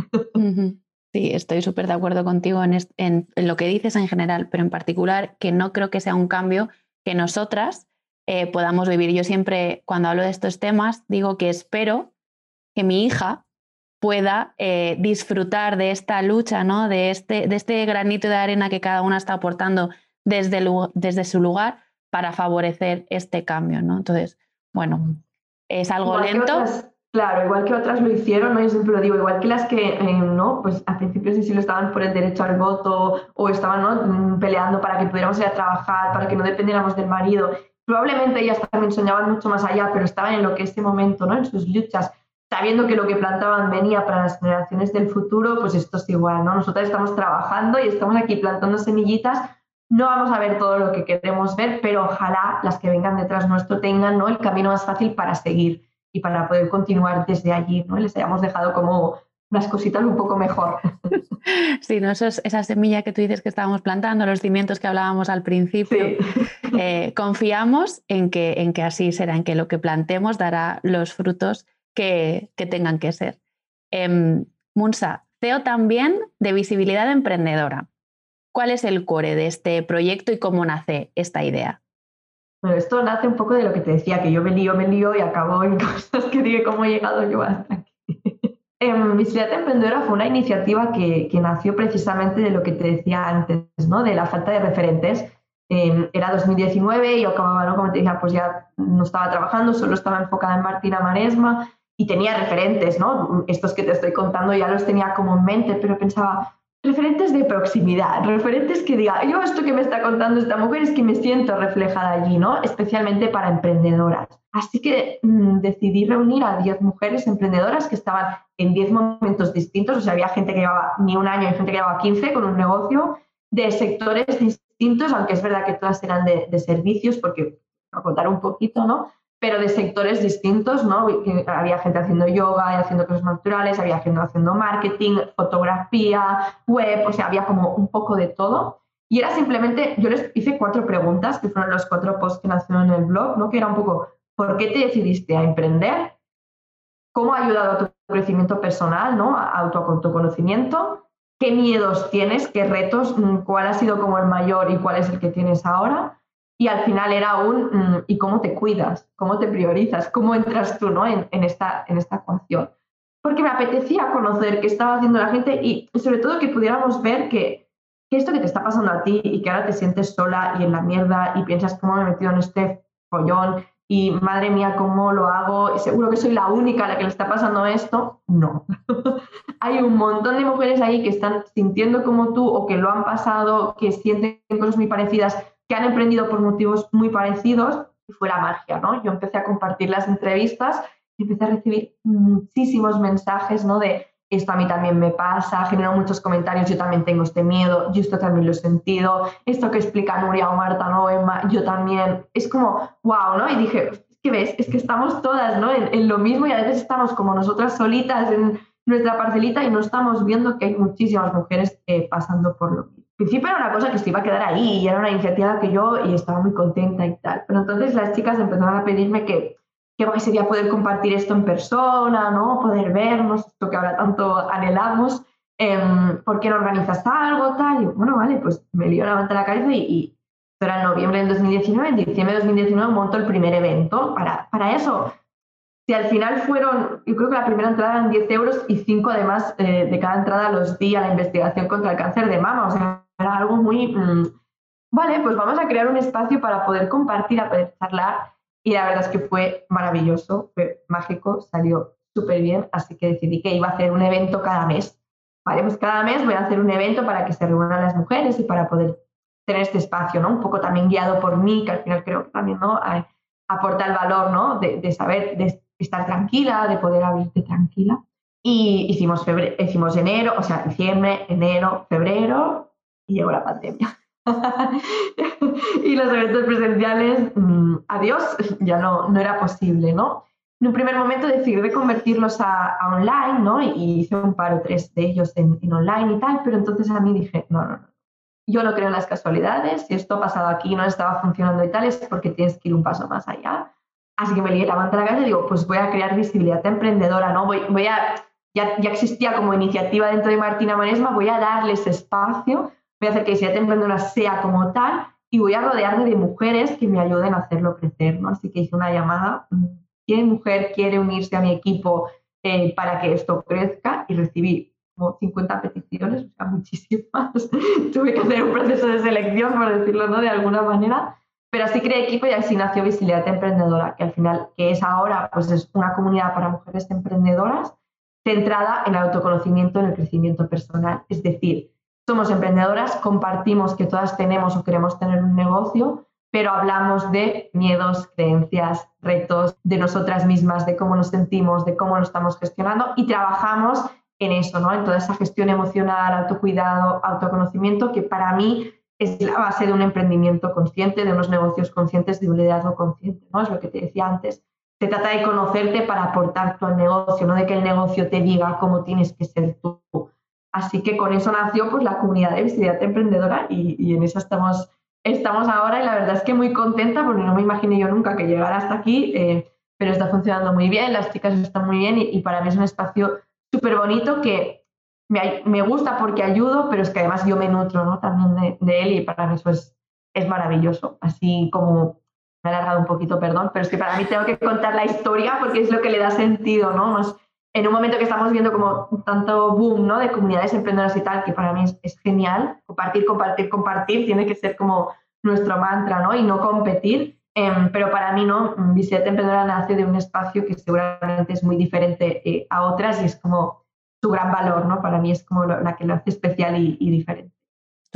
Sí, estoy súper de acuerdo contigo en, en, lo que dices en general, pero en particular que no creo que sea un cambio que nosotras eh, podamos vivir. Yo siempre, cuando hablo de estos temas, digo que espero que mi hija pueda eh, disfrutar de esta lucha, ¿no? de, este, de este granito de arena que cada una está aportando desde, desde su lugar para favorecer este cambio. ¿no? Entonces, bueno, es algo lento.
claro, igual que otras lo hicieron, ¿no? yo siempre lo digo, igual que las que eh, no, pues a principios sí lo estaban por el derecho al voto o estaban ¿no? Mm, peleando para que pudiéramos ir a trabajar, para que no dependiéramos del marido. Probablemente ellas también soñaban mucho más allá, pero estaban en lo que este momento, ¿no? en sus luchas sabiendo que lo que plantaban venía para las generaciones del futuro, pues esto es igual, ¿no? Nosotros estamos trabajando y estamos aquí plantando semillitas. No vamos a ver todo lo que queremos ver, pero ojalá las que vengan detrás nuestro tengan ¿no? el camino más fácil para seguir y para poder continuar desde allí, ¿no? Les hayamos dejado como unas cositas un poco mejor.
Sí, ¿no? esa semilla que tú dices que estábamos plantando, los cimientos que hablábamos al principio, eh, confiamos en que, en que así será, en que lo que plantemos dará los frutos que, tengan que ser. Em, Munsa, CEO también de Visibilidad Emprendedora. ¿Cuál es el core de este proyecto y cómo nace esta idea?
Bueno, esto nace un poco de lo que te decía, que yo me lío, me lío y acabo en cosas que dije cómo he llegado yo hasta aquí. Em, Visibilidad Emprendedora fue una iniciativa que, que, nació precisamente de lo que te decía antes, ¿no? de la falta de referentes. Em, era 2019 y yo acababa, ¿no? como te decía, pues ya no estaba trabajando, solo estaba enfocada en Martina Maresma y tenía referentes, ¿no? Estos que te estoy contando ya los tenía como en mente, pero pensaba, referentes de proximidad, referentes que diga, yo esto que me está contando esta mujer es que me siento reflejada allí, ¿no? Especialmente para emprendedoras. Así que mm, decidí reunir a 10 mujeres emprendedoras que estaban en 10 momentos distintos, o sea, había gente que llevaba ni un año y gente que llevaba 15 con un negocio de sectores distintos, aunque es verdad que todas eran de, de servicios, porque, a contar un poquito, ¿no? Pero de sectores distintos, ¿no? Había gente haciendo yoga y haciendo cosas naturales, había gente haciendo marketing, fotografía, web, o sea, había como un poco de todo. Y era simplemente, yo les hice cuatro preguntas, que fueron los cuatro posts que nacieron en el blog, ¿no? Que era un poco, ¿por qué te decidiste a emprender? ¿Cómo ha ayudado a tu crecimiento personal, ¿no? A autoconocimiento. ¿Qué miedos tienes? ¿Qué retos? ¿Cuál ha sido como el mayor y cuál es el que tienes ahora? Y al final era un mm, ¿y cómo te cuidas? ¿Cómo te priorizas? ¿Cómo entras tú ¿no? en, esta, en esta ecuación? Porque me apetecía conocer qué estaba haciendo la gente y sobre todo que pudiéramos ver que, esto que te está pasando a ti y que ahora te sientes sola y en la mierda y piensas cómo me he metido en este follón y madre mía, ¿cómo lo hago? Seguro que soy la única a la que le está pasando esto. No. Hay un montón de mujeres ahí que están sintiendo como tú o que lo han pasado, que sienten cosas muy parecidas que han emprendido por motivos muy parecidos y fue la magia, ¿no? Yo empecé a compartir las entrevistas y empecé a recibir muchísimos mensajes, ¿no? De esto a mí también me pasa, generó muchos comentarios, yo también tengo este miedo, yo esto también lo he sentido, esto que explica Nuria o Marta, ¿no? Emma, yo también, es como, wow, ¿no? Y dije, ¿qué ves? Es que estamos todas, ¿no? En, lo mismo y a veces estamos como nosotras solitas en nuestra parcelita y no estamos viendo que hay muchísimas mujeres eh, pasando por lo mismo principio era una cosa que se iba a quedar ahí y era una iniciativa que yo y estaba muy contenta y tal. Pero entonces las chicas empezaron a pedirme que qué guay sería poder compartir esto en persona, ¿no? Poder vernos, esto que ahora tanto anhelamos. Eh, ¿Por qué no organizas algo? Tal. Y bueno, vale, pues me lío la manta la cabeza y, y era en noviembre del 2019. En diciembre de 2019 monto el primer evento para, para eso. Si al final fueron, yo creo que la primera entrada eran 10 euros y 5 además eh, de cada entrada los di a la investigación contra el cáncer de mama. O sea, era algo muy, mm, vale, pues vamos a crear un espacio para poder compartir, a poder charlar. Y la verdad es que fue maravilloso, fue mágico, salió súper bien, así que decidí que iba a hacer un evento cada mes. Vale, pues cada mes voy a hacer un evento para que se reúnan las mujeres y para poder tener este espacio, ¿no? Un poco también guiado por mí, que al final creo que también, ¿no? aporta el valor, ¿no? De, de saber, de estar tranquila, de poder abrirte tranquila. Y hicimos, febrero, hicimos enero, o sea, diciembre, enero, febrero, y llegó la pandemia. y los eventos presenciales, mm, adiós, ya no, no era posible, ¿no? En un primer momento decidí convertirlos a, online, ¿no? Y hice un par o tres de ellos en, online y tal, pero entonces a mí dije, no, no, no. Yo no creo en las casualidades, si esto ha pasado aquí no estaba funcionando y tal, es porque tienes que ir un paso más allá. Así que me lié la manta a la cabeza y digo, pues voy a crear visibilidad emprendedora, ¿no? Voy, voy a, ya, ya existía como iniciativa dentro de Martina Manesma, voy a darles espacio voy a hacer que sea Emprendedora sea como tal y voy a rodearme de mujeres que me ayuden a hacerlo crecer, ¿no? Así que hice una llamada, ¿qué mujer quiere unirse a mi equipo eh, para que esto crezca? Y recibí como 50 peticiones, o sea, muchísimas. Tuve que hacer un proceso de selección, por decirlo, ¿no? De alguna manera. Pero así creé equipo y así nació Visibilidad Emprendedora, que al final, que es ahora, pues es una comunidad para mujeres emprendedoras centrada en el autoconocimiento, en el crecimiento personal. Es decir, somos emprendedoras, compartimos que todas tenemos o queremos tener un negocio, pero hablamos de miedos, creencias, retos, de nosotras mismas, de cómo nos sentimos, de cómo lo estamos gestionando y trabajamos en eso, ¿no? En toda esa gestión emocional, autocuidado, autoconocimiento, que para mí es la base de un emprendimiento consciente, de unos negocios conscientes, de un liderazgo consciente, ¿no? Es lo que te decía antes. Se trata de conocerte para aportar tu al negocio, no de que el negocio te diga cómo tienes que ser tú. Así que con eso nació pues, la comunidad de visibilidad emprendedora y, en eso estamos, estamos ahora y la verdad es que muy contenta porque no me imaginé yo nunca que llegara hasta aquí, eh, pero está funcionando muy bien, las chicas están muy bien y, para mí es un espacio súper bonito que me, gusta porque ayudo, pero es que además yo me nutro ¿no? también de, él y para mí eso es, es maravilloso. Así como me he alargado un poquito, perdón, pero es que para mí tengo que contar la historia porque es lo que le da sentido, ¿no? Más en un momento que estamos viendo como tanto boom, ¿no? De comunidades emprendedoras y tal, que para mí es, genial. Compartir, compartir, compartir tiene que ser como nuestro mantra, ¿no? Y no competir. Em, pero para mí, ¿no? Visita Emprendedora nace de un espacio que seguramente es muy diferente eh, a otras y es como su gran valor, ¿no? Para mí es como la que lo hace especial y, diferente.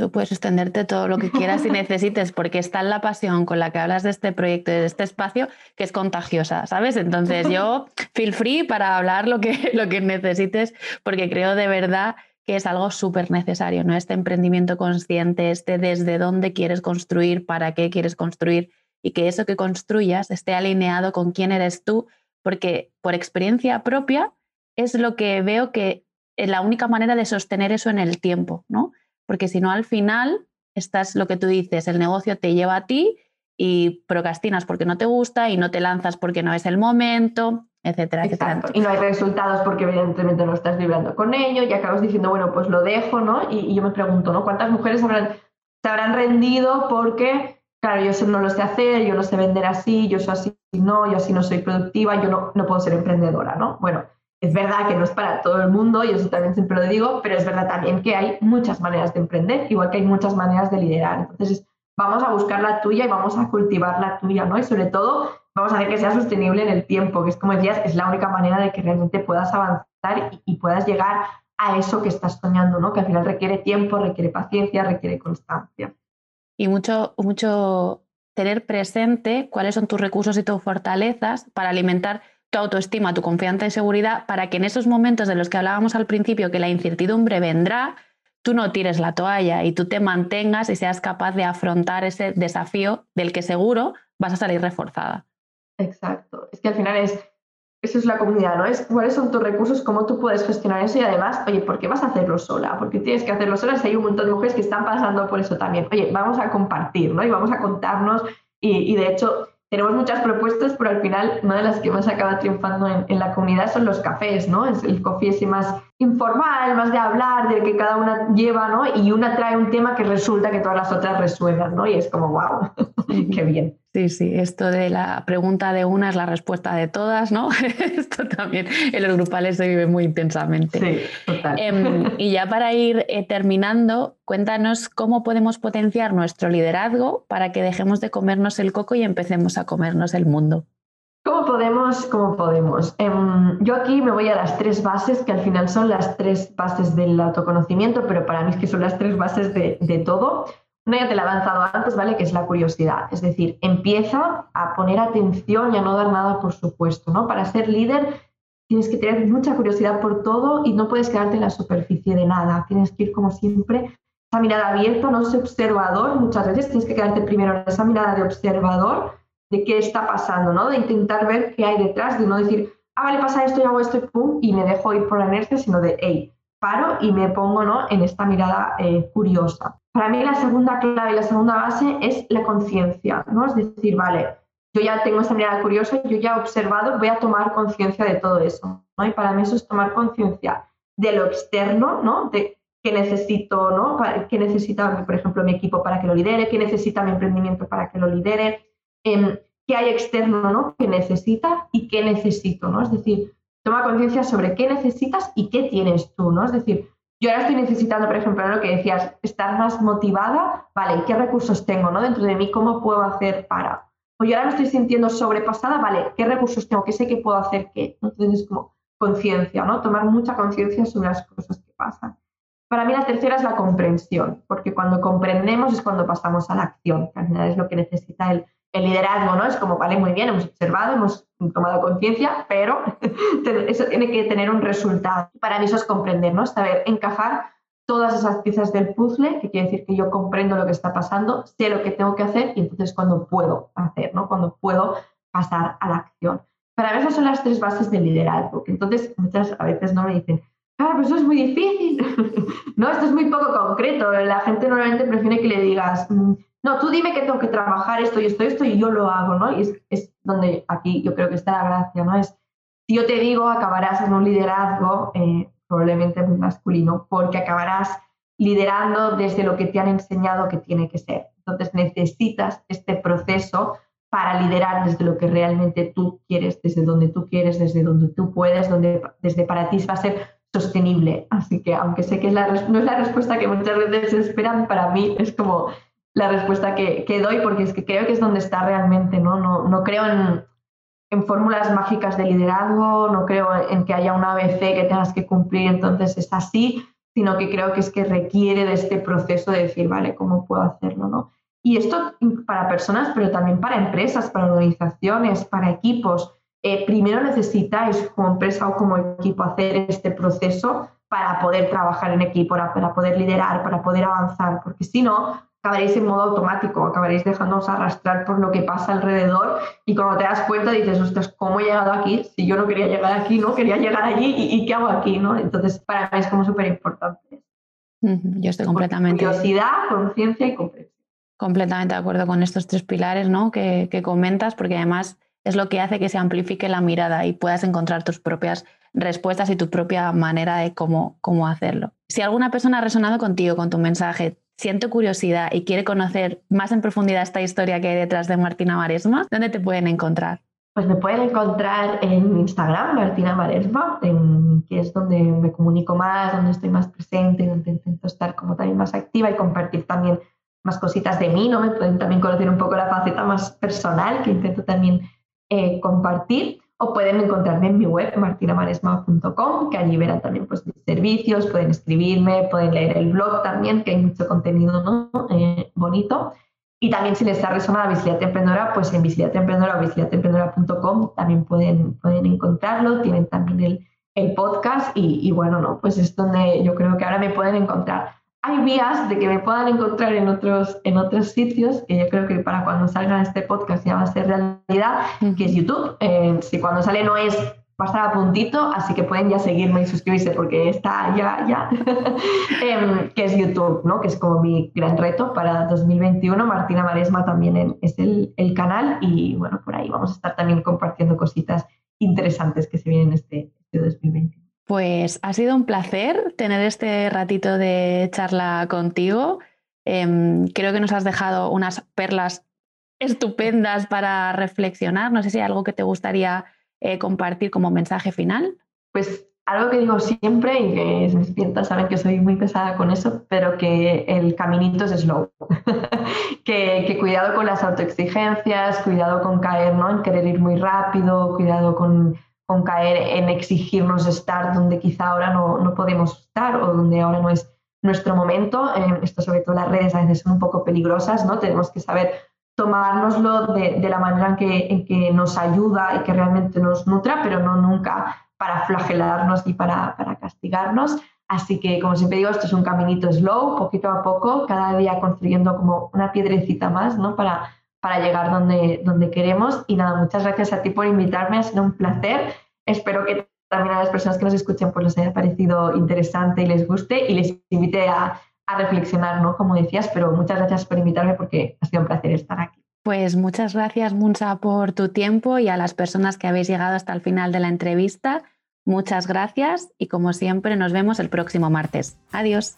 Tú puedes extenderte todo lo que quieras y necesites, porque está en la pasión con la que hablas de este proyecto y de este espacio que es contagiosa, ¿sabes? Entonces yo feel free para hablar lo que, lo que necesites, porque creo de verdad que es algo súper necesario, ¿no? Este emprendimiento consciente, este desde dónde quieres construir, para qué quieres construir y que eso que construyas esté alineado con quién eres tú, porque por experiencia propia es lo que veo que es la única manera de sostener eso en el tiempo, ¿no? Porque si no, al final, estás lo que tú dices, el negocio te lleva a ti y procrastinas porque no te gusta y no te lanzas porque no es el momento, etcétera.
Y no hay resultados porque evidentemente no estás vibrando con ello y acabas diciendo, bueno, pues lo dejo, ¿no? Y, yo me pregunto, ¿no? ¿Cuántas mujeres habrán, se habrán rendido porque, claro, yo no lo sé hacer, yo no sé vender así, yo soy así, no, yo así no soy productiva, yo no, no puedo ser emprendedora, ¿no? Bueno, es verdad que no es para todo el mundo, y eso también siempre lo digo, pero es verdad también que hay muchas maneras de emprender, igual que hay muchas maneras de liderar. Entonces, vamos a buscar la tuya y vamos a cultivar la tuya, ¿no? Y sobre todo, vamos a hacer que sea sostenible en el tiempo, que es como decías, es la única manera de que realmente puedas avanzar y, y puedas llegar a eso que estás soñando, ¿no? Que al final requiere tiempo, requiere paciencia, requiere constancia.
Y mucho, mucho tener presente cuáles son tus recursos y tus fortalezas para alimentar tu autoestima, tu confianza y seguridad para que en esos momentos de los que hablábamos al principio, que la incertidumbre vendrá, tú no tires la toalla y tú te mantengas y seas capaz de afrontar ese desafío del que seguro vas a salir reforzada.
Exacto. Es que al final es, eso es la comunidad, ¿no? Es cuáles son tus recursos, cómo tú puedes gestionar eso y además, oye, ¿por qué vas a hacerlo sola? Porque tienes que hacerlo sola si hay un montón de mujeres que están pasando por eso también. Oye, vamos a compartir, ¿no? Y vamos a contarnos y, y de hecho tenemos muchas propuestas, pero al final una de las que más acaba triunfando en, la comunidad son los cafés, ¿no? Es el coffee ese más informal, más de hablar, de que cada una lleva, ¿no? Y una trae un tema que resulta que todas las otras resuenan, ¿no? Y es como, wow, qué bien.
Sí, sí, esto de la pregunta de una es la respuesta de todas, ¿no? esto también en los grupales se vive muy intensamente.
Sí, total.
Em, y ya para ir eh, terminando, cuéntanos cómo podemos potenciar nuestro liderazgo para que dejemos de comernos el coco y empecemos a comernos el mundo.
¿Cómo podemos? ¿Cómo podemos? Em, yo aquí me voy a las tres bases, que al final son las tres bases del autoconocimiento, pero para mí es que son las tres bases de, de todo. Una ya te la he avanzado antes, ¿vale? Que es la curiosidad. Es decir, empieza a poner atención y a no dar nada por supuesto, ¿no? Para ser líder tienes que tener mucha curiosidad por todo y no puedes quedarte en la superficie de nada. Tienes que ir como siempre, esa mirada abierta, no ser observador. Muchas veces tienes que quedarte primero en esa mirada de observador de qué está pasando, ¿no? De intentar ver qué hay detrás, de no decir, ah, vale, pasa esto y hago esto y pum, y me dejo ir por la inercia, sino de, hey, paro y me pongo ¿no? en esta mirada eh, curiosa. Para mí la segunda clave la segunda base es la conciencia, ¿no? Es decir, vale, yo ya tengo esta mirada curiosa, yo ya he observado, voy a tomar conciencia de todo eso, ¿no? Y para mí eso es tomar conciencia de lo externo, ¿no? De qué necesito, ¿no? ¿Qué necesita, por ejemplo, mi equipo para que lo lidere? ¿Qué necesita mi emprendimiento para que lo lidere? Em, ¿Qué hay externo, ¿no? ¿Qué necesita y qué necesito, ¿no? Es decir, toma conciencia sobre qué necesitas y qué tienes tú, ¿no? Es decir, yo ahora estoy necesitando, por ejemplo, lo que decías, estar más motivada, vale, ¿qué recursos tengo, ¿no? Dentro de mí, ¿cómo puedo hacer para? O yo ahora me estoy sintiendo sobrepasada, vale, ¿qué recursos tengo? ¿Qué sé que puedo hacer qué? Entonces es como conciencia, ¿no? Tomar mucha conciencia sobre las cosas que pasan. Para mí la tercera es la comprensión, porque cuando comprendemos es cuando pasamos a la acción, que al final es lo que necesita el, liderazgo, ¿no? Es como, vale, muy bien, hemos observado, hemos tomado conciencia, pero eso tiene que tener un resultado. Para mí eso es comprender, ¿no? Saber encajar todas esas piezas del puzzle, que quiere decir que yo comprendo lo que está pasando, sé lo que tengo que hacer y entonces cuando puedo hacer, ¿no? Cuando puedo pasar a la acción. Para mí esas son las tres bases del liderazgo, que entonces muchas a veces no me dicen, claro, pero eso es muy difícil. no, esto es muy poco concreto. La gente normalmente prefiere que le digas, mm, no, tú dime que tengo que trabajar esto y esto y esto y yo lo hago, ¿no? Y es, donde aquí yo creo que está la gracia, ¿no? Es Si yo te digo, acabarás en un liderazgo eh, probablemente muy masculino, porque acabarás liderando desde lo que te han enseñado que tiene que ser. Entonces necesitas este proceso para liderar desde lo que realmente tú quieres, desde donde tú quieres, desde donde tú puedes, desde para ti va a ser sostenible. Así que aunque sé que no es la respuesta que muchas veces esperan, para mí es como la respuesta que, doy porque es que creo que es donde está realmente, ¿no? No, no creo en, fórmulas mágicas de liderazgo, no creo en que haya una ABC que tengas que cumplir, entonces es así, sino que creo que es que requiere de este proceso de decir, vale, ¿cómo puedo hacerlo? ¿no? Y esto para personas, pero también para empresas, para organizaciones, para equipos. Eh, primero necesitáis como empresa o como equipo hacer este proceso para poder trabajar en equipo, para poder liderar, para poder avanzar, porque si no, acabaréis en modo automático, acabaréis dejándoos arrastrar por lo que pasa alrededor y cuando te das cuenta dices, ostras, ¿cómo he llegado aquí? Si yo no quería llegar aquí, ¿no? Quería llegar allí y, ¿qué hago aquí? ¿no? Entonces, para mí es como súper importante.
Yo estoy completamente...
Curiosidad, conciencia y comprensión.
Completamente de acuerdo con estos tres pilares ¿no? que, que comentas, porque además es lo que hace que se amplifique la mirada y puedas encontrar tus propias respuestas y tu propia manera de cómo, cómo hacerlo. Si alguna persona ha resonado contigo, con tu mensaje, siente curiosidad y quiere conocer más en profundidad esta historia que hay detrás de Martina Maresma, ¿dónde te pueden encontrar?
Pues me pueden encontrar en Instagram, Martina Maresma, que es donde me comunico más, donde estoy más presente, donde intento estar como también más activa y compartir también más cositas de mí, ¿no? Me pueden también conocer un poco la faceta más personal que intento también eh, compartir o pueden encontrarme en mi web martinamaresma.com, que allí verán también pues, mis servicios, pueden escribirme, pueden leer el blog también, que hay mucho contenido ¿no? Eh, bonito. Y también si les ha resonado Visibilidad Emprendedora, pues en Visibilidad Emprendedora o también pueden, pueden encontrarlo, tienen también el, el podcast y, y, bueno, no, pues es donde yo creo que ahora me pueden encontrar hay vías de que me puedan encontrar en otros, en otros sitios, que yo creo que para cuando salga este podcast ya va a ser realidad, que es YouTube. Eh, si cuando sale no es, va a estar a puntito, así que pueden ya seguirme y suscribirse porque está ya, ya, em, que es YouTube, ¿no? que es como mi gran reto para 2021. Martina Maresma también es el, el, canal y bueno, por ahí vamos a estar también compartiendo cositas interesantes que se vienen este, este 2021.
Pues ha sido un placer tener este ratito de charla contigo. Em, creo que nos has dejado unas perlas estupendas para reflexionar. No sé si hay algo que te gustaría eh, compartir como mensaje final.
Pues algo que digo siempre y que mis clientes saben que soy muy pesada con eso, pero que el caminito es slow. que, que, cuidado con las autoexigencias, cuidado con caer ¿no? en querer ir muy rápido, cuidado con con caer en exigirnos estar donde quizá ahora no, no podemos estar o donde ahora no es nuestro momento. Eh, esto sobre todo las redes a veces son un poco peligrosas, ¿no? Tenemos que saber tomárnoslo de, de la manera en que, en que, nos ayuda y que realmente nos nutra, pero no nunca para flagelarnos y para, para castigarnos. Así que, como siempre digo, esto es un caminito slow, poquito a poco, cada día construyendo como una piedrecita más, ¿no? Para, para llegar donde, donde queremos. Y nada, muchas gracias a ti por invitarme, ha sido un placer. Espero que también a las personas que nos escuchen pues les haya parecido interesante y les guste y les invite a, a reflexionar, ¿no? Como decías, pero muchas gracias por invitarme porque ha sido un placer estar aquí.
Pues muchas gracias, Munsa, por tu tiempo y a las personas que habéis llegado hasta el final de la entrevista. Muchas gracias y como siempre nos vemos el próximo martes. Adiós.